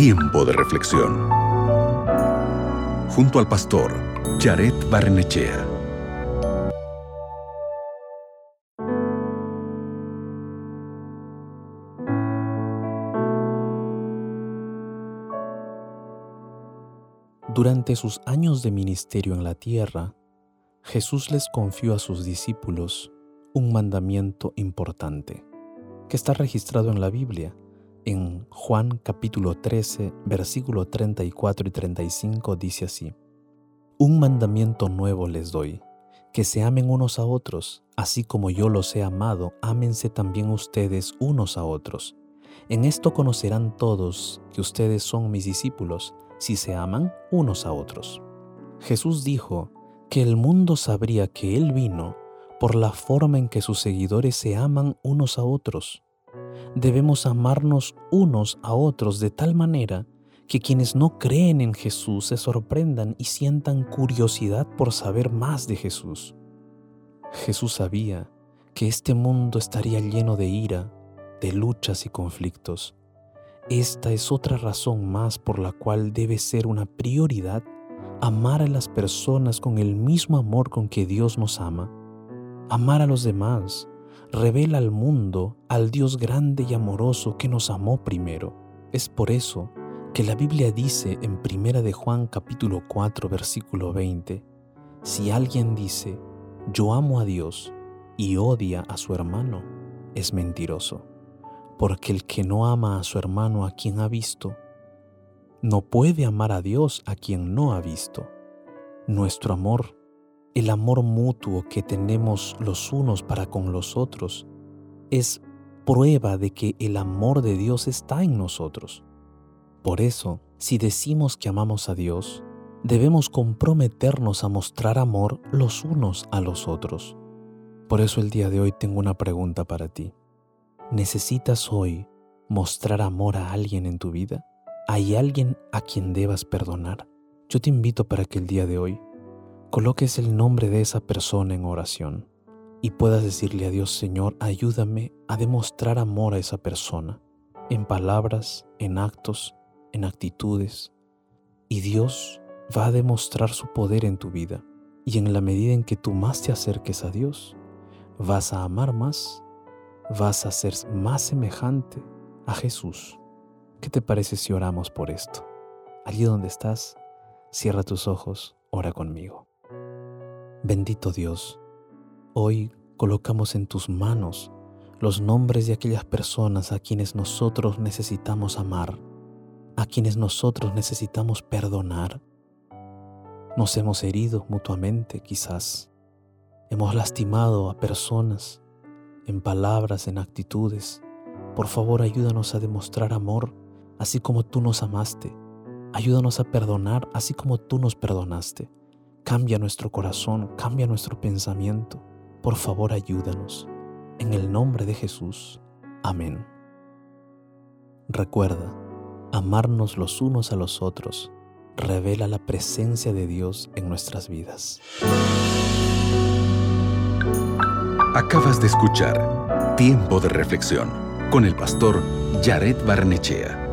Tiempo de reflexión. Junto al pastor Jared Barnechea. Durante sus años de ministerio en la tierra, Jesús les confió a sus discípulos un mandamiento importante que está registrado en la Biblia. En Juan capítulo 13, versículo 34 y 35 dice así, Un mandamiento nuevo les doy, que se amen unos a otros, así como yo los he amado, ámense también ustedes unos a otros. En esto conocerán todos que ustedes son mis discípulos, si se aman unos a otros. Jesús dijo que el mundo sabría que Él vino por la forma en que sus seguidores se aman unos a otros. Debemos amarnos unos a otros de tal manera que quienes no creen en Jesús se sorprendan y sientan curiosidad por saber más de Jesús. Jesús sabía que este mundo estaría lleno de ira, de luchas y conflictos. Esta es otra razón más por la cual debe ser una prioridad amar a las personas con el mismo amor con que Dios nos ama Amar a los demás revela al mundo al Dios grande y amoroso que nos amó primero. Es por eso que la Biblia dice en Primera de Juan capítulo 4 versículo 20, si alguien dice, yo amo a Dios y odia a su hermano, es mentiroso, porque el que no ama a su hermano a quien ha visto, no puede amar a Dios a quien no ha visto. Nuestro amor el amor mutuo que tenemos los unos para con los otros es prueba de que el amor de Dios está en nosotros. Por eso, si decimos que amamos a Dios, debemos comprometernos a mostrar amor los unos a los otros. Por eso el día de hoy tengo una pregunta para ti. ¿Necesitas hoy mostrar amor a alguien en tu vida? ¿Hay alguien a quien debas perdonar? Yo te invito para que el día de hoy coloques el nombre de esa persona en oración y puedas decirle a Dios, Señor, ayúdame a demostrar amor a esa persona, en palabras, en actos, en actitudes. Y Dios va a demostrar su poder en tu vida. Y en la medida en que tú más te acerques a Dios, vas a amar más, vas a ser más semejante a Jesús. ¿Qué te parece si oramos por esto? Allí donde estás, cierra tus ojos, ora conmigo. Bendito Dios, hoy colocamos en tus manos los nombres de aquellas personas a quienes nosotros necesitamos amar, a quienes nosotros necesitamos perdonar. Nos hemos herido mutuamente quizás, hemos lastimado a personas en palabras, en actitudes. Por favor, ayúdanos a demostrar amor así como tú nos amaste. Ayúdanos a perdonar así como tú nos perdonaste. Cambia nuestro corazón, cambia nuestro pensamiento. Por favor, ayúdanos. En el nombre de Jesús. Amén. Recuerda, amarnos los unos a los otros revela la presencia de Dios en nuestras vidas. Acabas de escuchar Tiempo de Reflexión con el pastor Jared Barnechea.